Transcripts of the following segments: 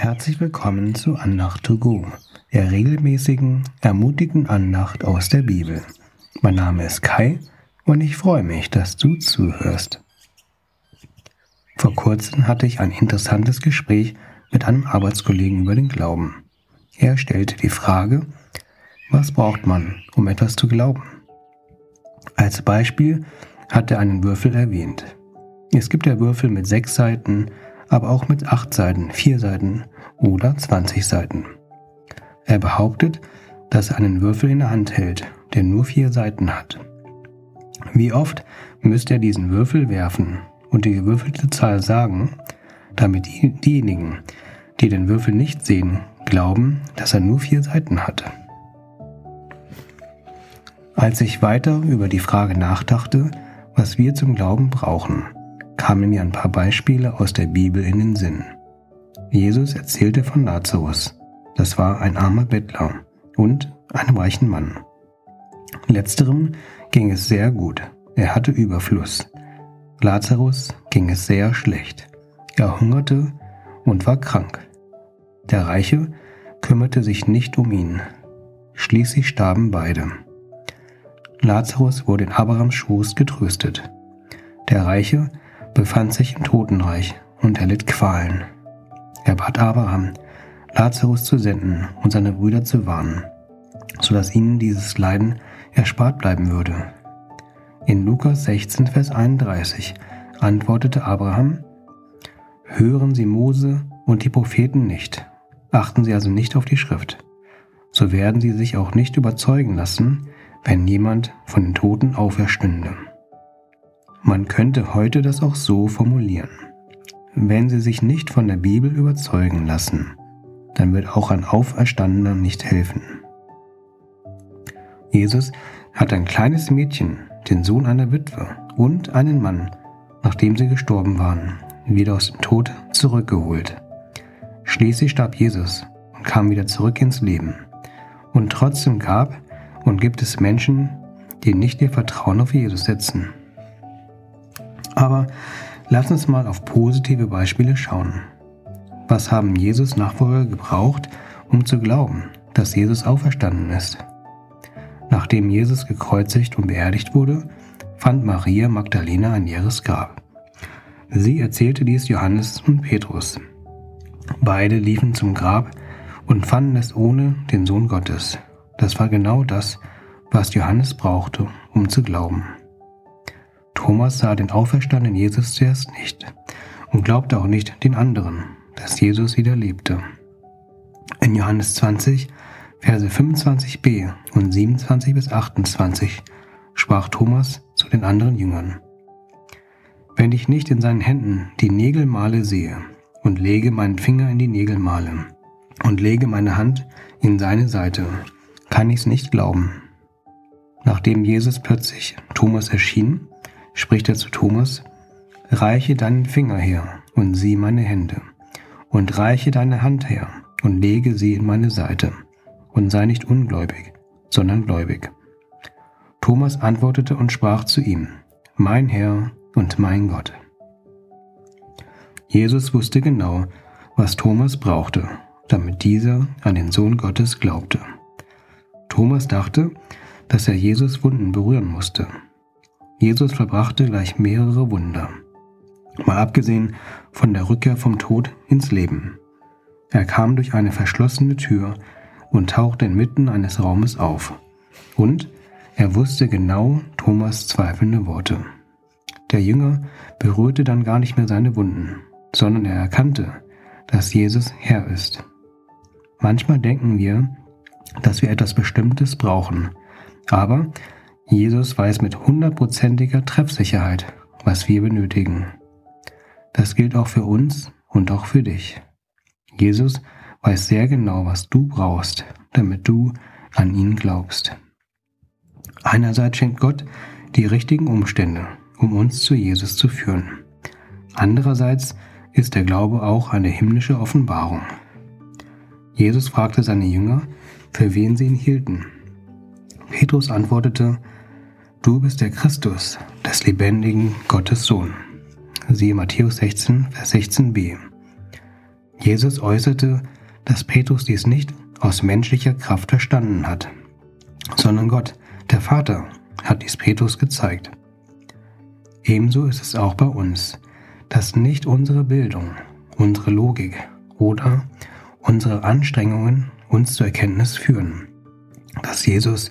Herzlich willkommen zu Andacht to go, der regelmäßigen, ermutigenden Andacht aus der Bibel. Mein Name ist Kai und ich freue mich, dass du zuhörst. Vor kurzem hatte ich ein interessantes Gespräch mit einem Arbeitskollegen über den Glauben. Er stellte die Frage, was braucht man, um etwas zu glauben? Als Beispiel hat er einen Würfel erwähnt. Es gibt ja Würfel mit sechs Seiten, aber auch mit acht Seiten, vier Seiten oder 20 Seiten. Er behauptet, dass er einen Würfel in der Hand hält, der nur vier Seiten hat. Wie oft müsste er diesen Würfel werfen und die gewürfelte Zahl sagen, damit diejenigen, die den Würfel nicht sehen, glauben, dass er nur vier Seiten hatte. Als ich weiter über die Frage nachdachte, was wir zum Glauben brauchen, kamen mir ein paar Beispiele aus der Bibel in den Sinn. Jesus erzählte von Lazarus. Das war ein armer Bettler und einem reichen Mann. Letzterem ging es sehr gut. Er hatte Überfluss. Lazarus ging es sehr schlecht. Er hungerte und war krank. Der Reiche kümmerte sich nicht um ihn. Schließlich starben beide. Lazarus wurde in Abrahams Schoß getröstet. Der Reiche befand sich im Totenreich und erlitt Qualen. Er bat Abraham, Lazarus zu senden und seine Brüder zu warnen, so dass ihnen dieses Leiden erspart bleiben würde. In Lukas 16, Vers 31 antwortete Abraham, Hören Sie Mose und die Propheten nicht, achten Sie also nicht auf die Schrift, so werden Sie sich auch nicht überzeugen lassen, wenn jemand von den Toten auferstünde. Man könnte heute das auch so formulieren. Wenn Sie sich nicht von der Bibel überzeugen lassen, dann wird auch ein Auferstandener nicht helfen. Jesus hat ein kleines Mädchen, den Sohn einer Witwe und einen Mann, nachdem sie gestorben waren, wieder aus dem Tod zurückgeholt. Schließlich starb Jesus und kam wieder zurück ins Leben. Und trotzdem gab und gibt es Menschen, die nicht ihr Vertrauen auf Jesus setzen. Aber lass uns mal auf positive Beispiele schauen. Was haben Jesus Nachfolger gebraucht, um zu glauben, dass Jesus auferstanden ist? Nachdem Jesus gekreuzigt und beerdigt wurde, fand Maria Magdalena ein leeres Grab. Sie erzählte dies Johannes und Petrus. Beide liefen zum Grab und fanden es ohne den Sohn Gottes. Das war genau das, was Johannes brauchte, um zu glauben. Thomas sah den auferstandenen Jesus zuerst nicht und glaubte auch nicht den anderen, dass Jesus wieder lebte. In Johannes 20, Verse 25b und 27 bis 28 sprach Thomas zu den anderen Jüngern. Wenn ich nicht in seinen Händen die Nägelmale sehe und lege meinen Finger in die Nägelmale und lege meine Hand in seine Seite kann ich es nicht glauben. Nachdem Jesus plötzlich Thomas erschien, spricht er zu Thomas, reiche deinen Finger her und sieh meine Hände, und reiche deine Hand her und lege sie in meine Seite, und sei nicht ungläubig, sondern gläubig. Thomas antwortete und sprach zu ihm, Mein Herr und mein Gott. Jesus wusste genau, was Thomas brauchte, damit dieser an den Sohn Gottes glaubte. Thomas dachte, dass er Jesus Wunden berühren musste. Jesus verbrachte gleich mehrere Wunder, mal abgesehen von der Rückkehr vom Tod ins Leben. Er kam durch eine verschlossene Tür und tauchte inmitten eines Raumes auf. Und er wusste genau Thomas zweifelnde Worte. Der Jünger berührte dann gar nicht mehr seine Wunden, sondern er erkannte, dass Jesus Herr ist. Manchmal denken wir, dass wir etwas Bestimmtes brauchen. Aber Jesus weiß mit hundertprozentiger Treffsicherheit, was wir benötigen. Das gilt auch für uns und auch für dich. Jesus weiß sehr genau, was du brauchst, damit du an ihn glaubst. Einerseits schenkt Gott die richtigen Umstände, um uns zu Jesus zu führen. Andererseits ist der Glaube auch eine himmlische Offenbarung. Jesus fragte seine Jünger, für wen sie ihn hielten. Petrus antwortete, Du bist der Christus, des lebendigen Gottes Sohn. Siehe Matthäus 16, Vers 16b. Jesus äußerte, dass Petrus dies nicht aus menschlicher Kraft verstanden hat, sondern Gott, der Vater, hat dies Petrus gezeigt. Ebenso ist es auch bei uns, dass nicht unsere Bildung, unsere Logik oder unsere Anstrengungen uns zur Erkenntnis führen, dass Jesus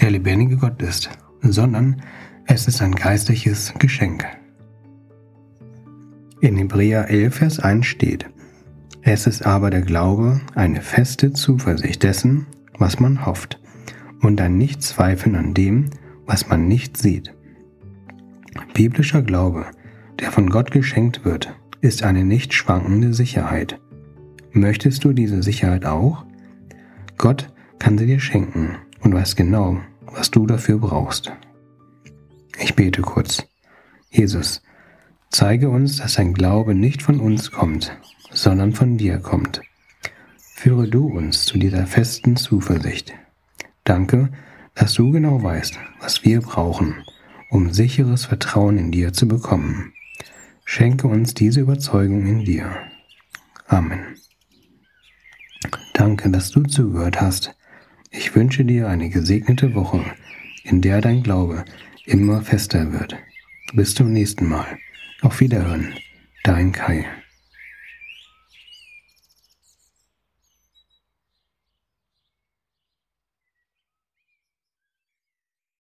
der lebendige Gott ist, sondern es ist ein geistliches Geschenk. In Hebräer 11, Vers 1 steht, es ist aber der Glaube eine feste Zuversicht dessen, was man hofft, und ein Nichtzweifeln an dem, was man nicht sieht. Biblischer Glaube, der von Gott geschenkt wird, ist eine nicht schwankende Sicherheit. Möchtest du diese Sicherheit auch? Gott kann sie dir schenken und weiß genau, was du dafür brauchst. Ich bete kurz. Jesus, zeige uns, dass ein Glaube nicht von uns kommt, sondern von dir kommt. Führe du uns zu dieser festen Zuversicht. Danke, dass du genau weißt, was wir brauchen, um sicheres Vertrauen in dir zu bekommen. Schenke uns diese Überzeugung in dir. Amen. Danke, dass du zugehört hast. Ich wünsche dir eine gesegnete Woche, in der dein Glaube immer fester wird. Bis zum nächsten Mal. Auf Wiederhören. Dein Kai.